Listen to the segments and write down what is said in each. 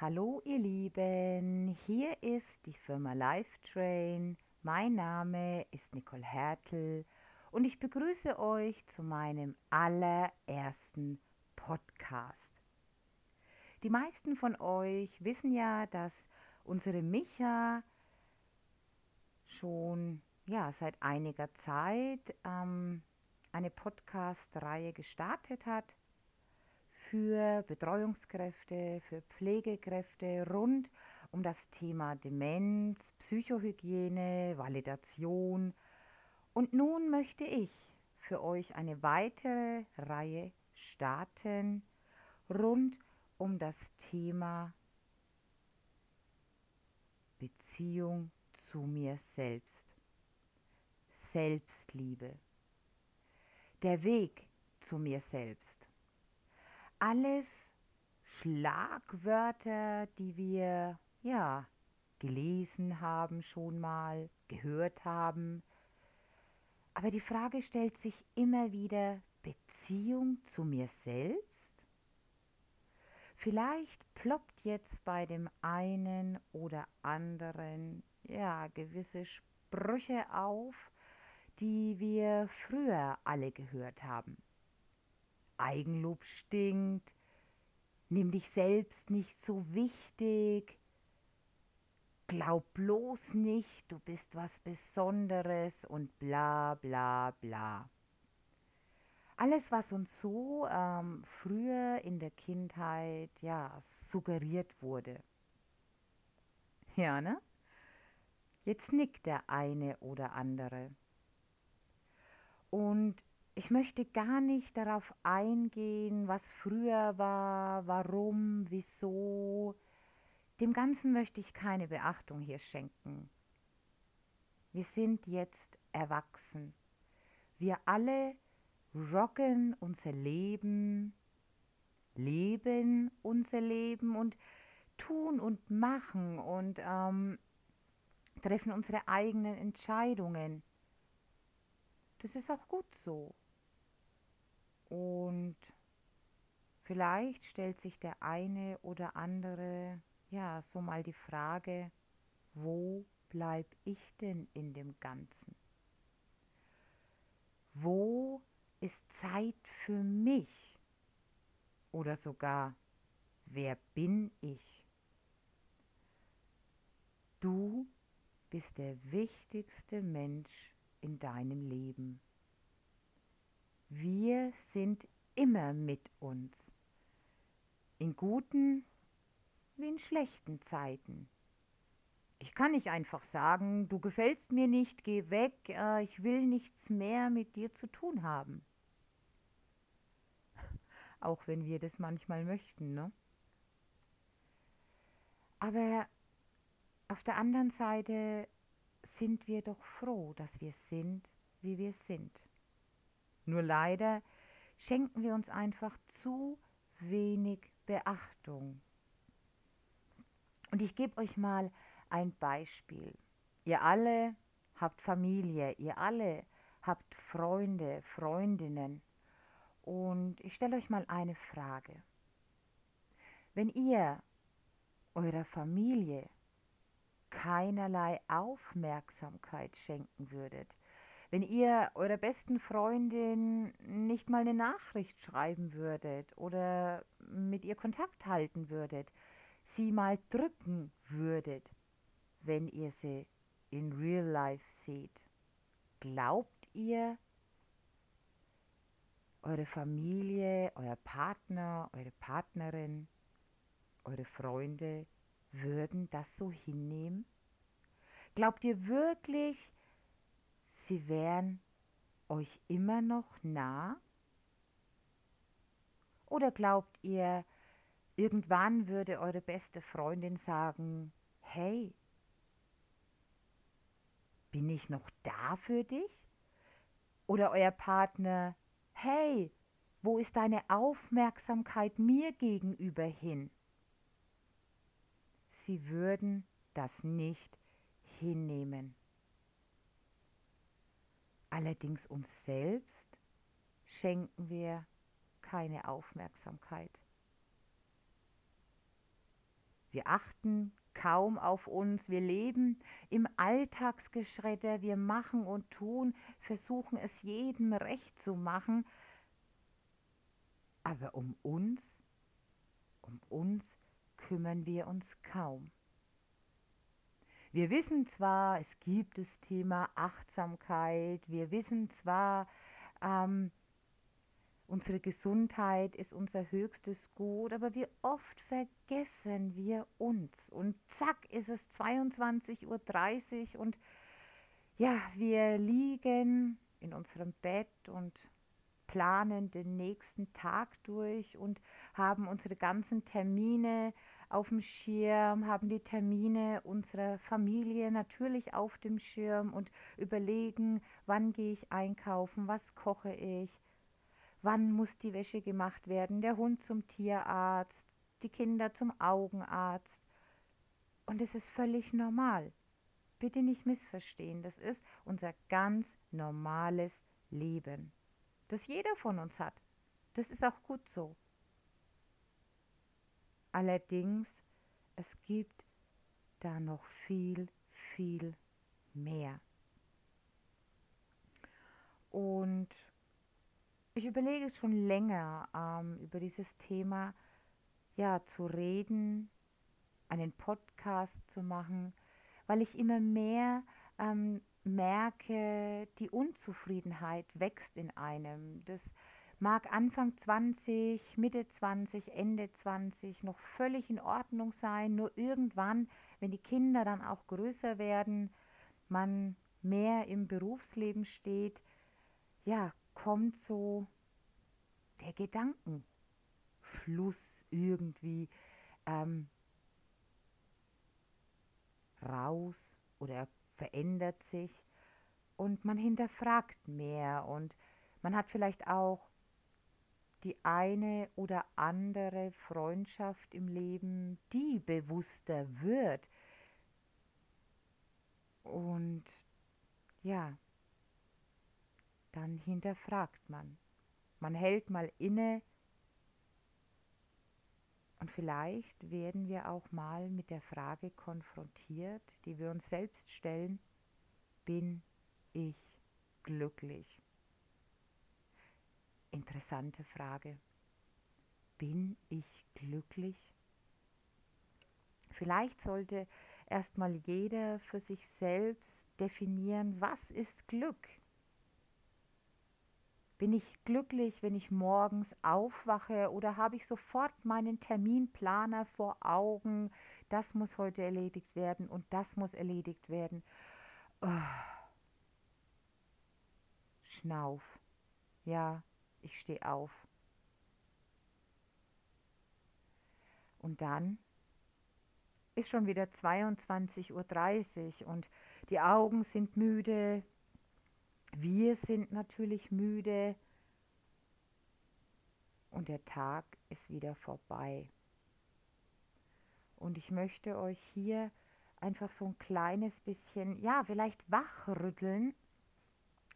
Hallo ihr Lieben, hier ist die Firma Lifetrain. Mein Name ist Nicole Hertel und ich begrüße euch zu meinem allerersten Podcast. Die meisten von euch wissen ja, dass unsere Micha schon ja, seit einiger Zeit ähm, eine Podcast-Reihe gestartet hat für Betreuungskräfte, für Pflegekräfte rund um das Thema Demenz, Psychohygiene, Validation. Und nun möchte ich für euch eine weitere Reihe starten rund um das Thema Beziehung zu mir selbst. Selbstliebe. Der Weg zu mir selbst alles Schlagwörter, die wir ja gelesen haben, schon mal gehört haben. Aber die Frage stellt sich immer wieder Beziehung zu mir selbst? Vielleicht ploppt jetzt bei dem einen oder anderen ja gewisse Sprüche auf, die wir früher alle gehört haben. Eigenlob stinkt, nimm dich selbst nicht so wichtig, glaub bloß nicht, du bist was Besonderes und bla bla bla. Alles, was uns so ähm, früher in der Kindheit ja suggeriert wurde. Ja, ne? Jetzt nickt der eine oder andere. Und ich möchte gar nicht darauf eingehen, was früher war, warum, wieso. Dem Ganzen möchte ich keine Beachtung hier schenken. Wir sind jetzt erwachsen. Wir alle rocken unser Leben, leben unser Leben und tun und machen und ähm, treffen unsere eigenen Entscheidungen. Das ist auch gut so. Und vielleicht stellt sich der eine oder andere ja so mal die Frage, wo bleib ich denn in dem Ganzen? Wo ist Zeit für mich? Oder sogar, wer bin ich? Du bist der wichtigste Mensch in deinem Leben. Wir sind immer mit uns. In guten wie in schlechten Zeiten. Ich kann nicht einfach sagen, du gefällst mir nicht, geh weg, äh, ich will nichts mehr mit dir zu tun haben. Auch wenn wir das manchmal möchten, ne? Aber auf der anderen Seite sind wir doch froh, dass wir sind, wie wir sind. Nur leider schenken wir uns einfach zu wenig Beachtung. Und ich gebe euch mal ein Beispiel. Ihr alle habt Familie, ihr alle habt Freunde, Freundinnen. Und ich stelle euch mal eine Frage. Wenn ihr eurer Familie keinerlei Aufmerksamkeit schenken würdet, wenn ihr eurer besten Freundin nicht mal eine Nachricht schreiben würdet oder mit ihr Kontakt halten würdet, sie mal drücken würdet, wenn ihr sie in real life seht. Glaubt ihr, eure Familie, euer Partner, eure Partnerin, eure Freunde würden das so hinnehmen? Glaubt ihr wirklich, sie wären euch immer noch nah? Oder glaubt ihr, irgendwann würde eure beste Freundin sagen, hey, bin ich noch da für dich? Oder euer Partner, hey, wo ist deine Aufmerksamkeit mir gegenüber hin? Sie würden das nicht hinnehmen. Allerdings uns selbst schenken wir keine Aufmerksamkeit. Wir achten kaum auf uns. Wir leben im Alltagsgeschredder. Wir machen und tun, versuchen es jedem recht zu machen. Aber um uns, um uns kümmern wir uns kaum. Wir wissen zwar, es gibt das Thema Achtsamkeit, wir wissen zwar, ähm, Unsere Gesundheit ist unser höchstes Gut, aber wie oft vergessen wir uns. Und zack ist es 22.30 Uhr und ja, wir liegen in unserem Bett und planen den nächsten Tag durch und haben unsere ganzen Termine auf dem Schirm, haben die Termine unserer Familie natürlich auf dem Schirm und überlegen, wann gehe ich einkaufen, was koche ich, wann muss die Wäsche gemacht werden, der Hund zum Tierarzt, die Kinder zum Augenarzt. Und es ist völlig normal. Bitte nicht missverstehen, das ist unser ganz normales Leben, das jeder von uns hat. Das ist auch gut so. Allerdings, es gibt da noch viel, viel mehr. Und ich überlege schon länger ähm, über dieses Thema ja zu reden, einen Podcast zu machen, weil ich immer mehr ähm, merke, die Unzufriedenheit wächst in einem. Das mag Anfang 20, Mitte 20, Ende 20 noch völlig in Ordnung sein, nur irgendwann, wenn die Kinder dann auch größer werden, man mehr im Berufsleben steht, ja, kommt so der Gedankenfluss irgendwie ähm, raus oder verändert sich und man hinterfragt mehr und man hat vielleicht auch die eine oder andere Freundschaft im Leben, die bewusster wird. Und ja, dann hinterfragt man. Man hält mal inne und vielleicht werden wir auch mal mit der Frage konfrontiert, die wir uns selbst stellen, bin ich glücklich? Interessante Frage. Bin ich glücklich? Vielleicht sollte erstmal jeder für sich selbst definieren, was ist Glück? Bin ich glücklich, wenn ich morgens aufwache oder habe ich sofort meinen Terminplaner vor Augen? Das muss heute erledigt werden und das muss erledigt werden. Oh. Schnauf. Ja, ich stehe auf. Und dann ist schon wieder 22.30 Uhr und die Augen sind müde, wir sind natürlich müde und der Tag ist wieder vorbei. Und ich möchte euch hier einfach so ein kleines bisschen, ja, vielleicht wachrütteln,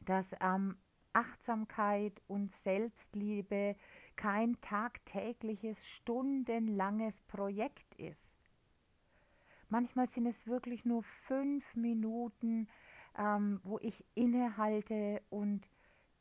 dass ähm, Achtsamkeit und Selbstliebe kein tagtägliches, stundenlanges Projekt ist. Manchmal sind es wirklich nur fünf Minuten, ähm, wo ich innehalte und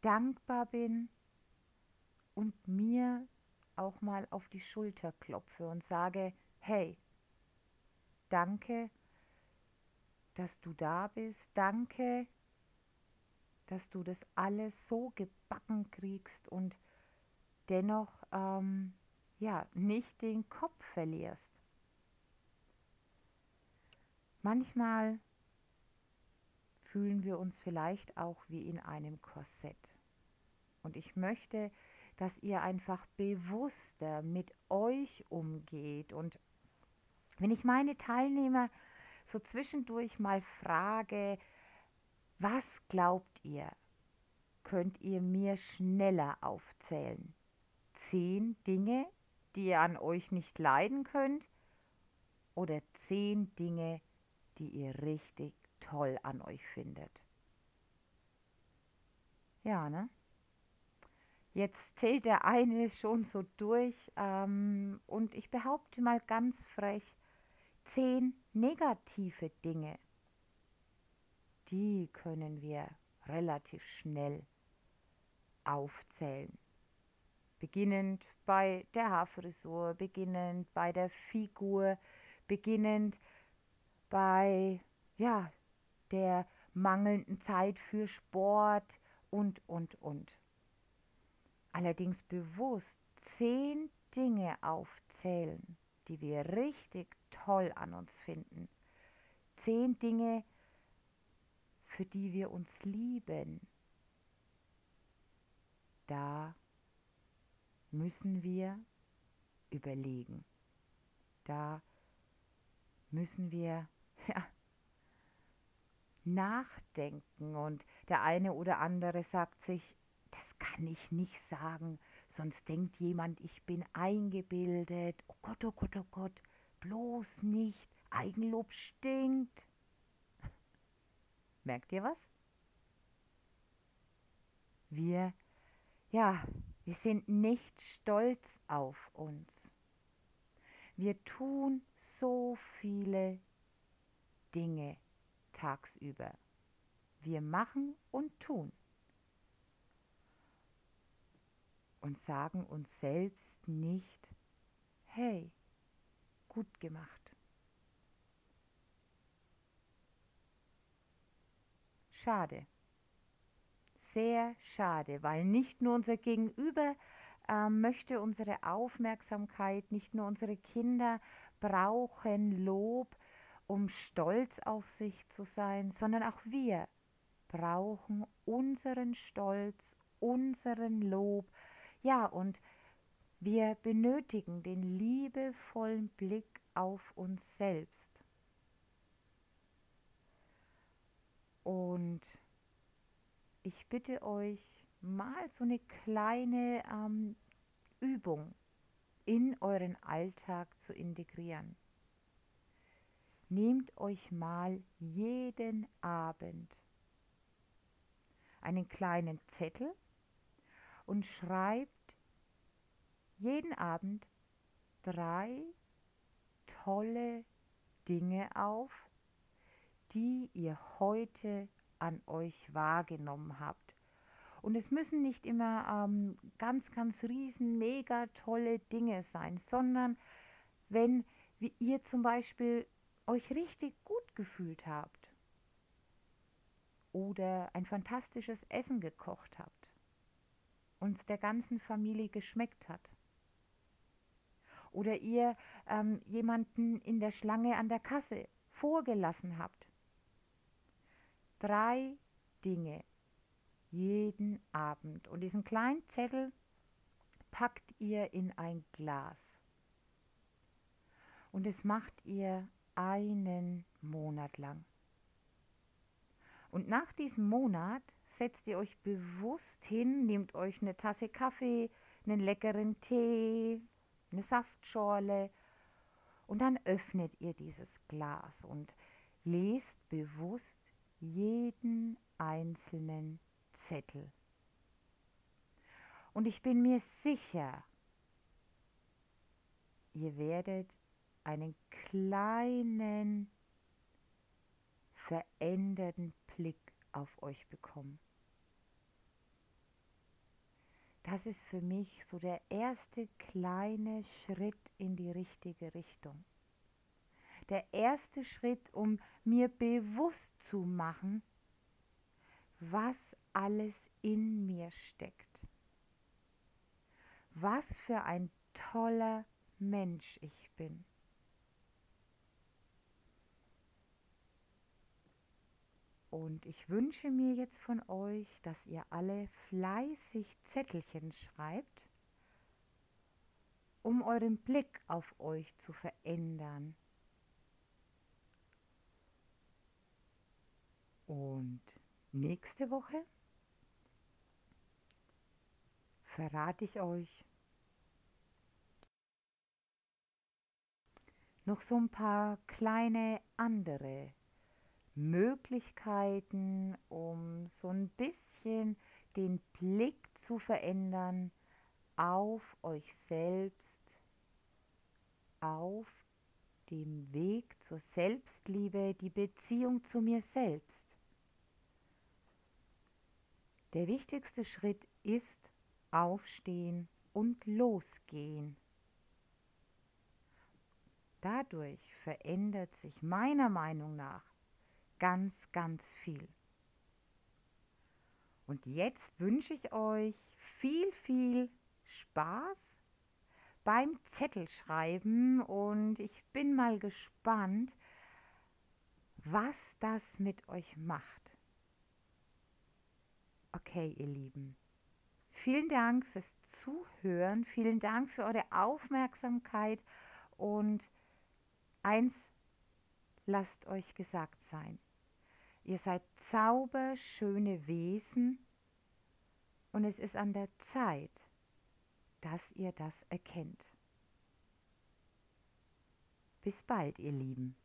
dankbar bin und mir auch mal auf die Schulter klopfe und sage, hey, danke, dass du da bist, danke, dass du das alles so gebacken kriegst und dennoch ähm, ja nicht den Kopf verlierst. Manchmal fühlen wir uns vielleicht auch wie in einem Korsett. Und ich möchte, dass ihr einfach bewusster mit euch umgeht. Und wenn ich meine Teilnehmer so zwischendurch mal frage, was glaubt ihr, könnt ihr mir schneller aufzählen? Zehn Dinge, die ihr an euch nicht leiden könnt? Oder zehn Dinge, die ihr richtig toll an euch findet. Ja, ne? Jetzt zählt der eine schon so durch ähm, und ich behaupte mal ganz frech, zehn negative Dinge, die können wir relativ schnell aufzählen. Beginnend bei der Haarfrisur, beginnend bei der Figur, beginnend bei ja, der mangelnden Zeit für Sport und, und, und. Allerdings bewusst zehn Dinge aufzählen, die wir richtig toll an uns finden. Zehn Dinge, für die wir uns lieben. Da müssen wir überlegen. Da müssen wir ja, nachdenken. Und der eine oder andere sagt sich, das kann ich nicht sagen, sonst denkt jemand, ich bin eingebildet. Oh Gott, oh Gott, oh Gott, bloß nicht. Eigenlob stinkt. Merkt ihr was? Wir, ja, wir sind nicht stolz auf uns. Wir tun so viele Dinge tagsüber. Wir machen und tun. Und sagen uns selbst nicht, hey, gut gemacht. Schade. Sehr schade, weil nicht nur unser Gegenüber äh, möchte unsere Aufmerksamkeit, nicht nur unsere Kinder brauchen Lob, um stolz auf sich zu sein, sondern auch wir brauchen unseren Stolz, unseren Lob. Ja, und wir benötigen den liebevollen Blick auf uns selbst. Und ich bitte euch, mal so eine kleine ähm, Übung in euren Alltag zu integrieren. Nehmt euch mal jeden Abend einen kleinen Zettel und schreibt jeden Abend drei tolle Dinge auf, die ihr heute an euch wahrgenommen habt. Und es müssen nicht immer ähm, ganz, ganz riesen, mega tolle Dinge sein, sondern wenn wie ihr zum Beispiel euch richtig gut gefühlt habt oder ein fantastisches Essen gekocht habt und der ganzen Familie geschmeckt hat oder ihr ähm, jemanden in der Schlange an der Kasse vorgelassen habt. Drei Dinge jeden Abend und diesen kleinen Zettel packt ihr in ein Glas und es macht ihr einen Monat lang. Und nach diesem Monat setzt ihr euch bewusst hin, nehmt euch eine Tasse Kaffee, einen leckeren Tee, eine Saftschorle und dann öffnet ihr dieses Glas und lest bewusst jeden einzelnen Zettel. Und ich bin mir sicher, ihr werdet einen kleinen veränderten Blick auf euch bekommen. Das ist für mich so der erste kleine Schritt in die richtige Richtung. Der erste Schritt, um mir bewusst zu machen, was alles in mir steckt. Was für ein toller Mensch ich bin. Und ich wünsche mir jetzt von euch, dass ihr alle fleißig Zettelchen schreibt, um euren Blick auf euch zu verändern. Und nächste Woche verrate ich euch noch so ein paar kleine andere Möglichkeiten, um so ein bisschen den Blick zu verändern auf euch selbst, auf dem Weg zur Selbstliebe die Beziehung zu mir selbst. Der wichtigste Schritt ist aufstehen und losgehen. Dadurch verändert sich meiner Meinung nach ganz, ganz viel. Und jetzt wünsche ich euch viel, viel Spaß beim Zettelschreiben und ich bin mal gespannt, was das mit euch macht. Okay, ihr Lieben. Vielen Dank fürs Zuhören, vielen Dank für eure Aufmerksamkeit und eins lasst euch gesagt sein. Ihr seid zauberschöne Wesen und es ist an der Zeit, dass ihr das erkennt. Bis bald, ihr Lieben.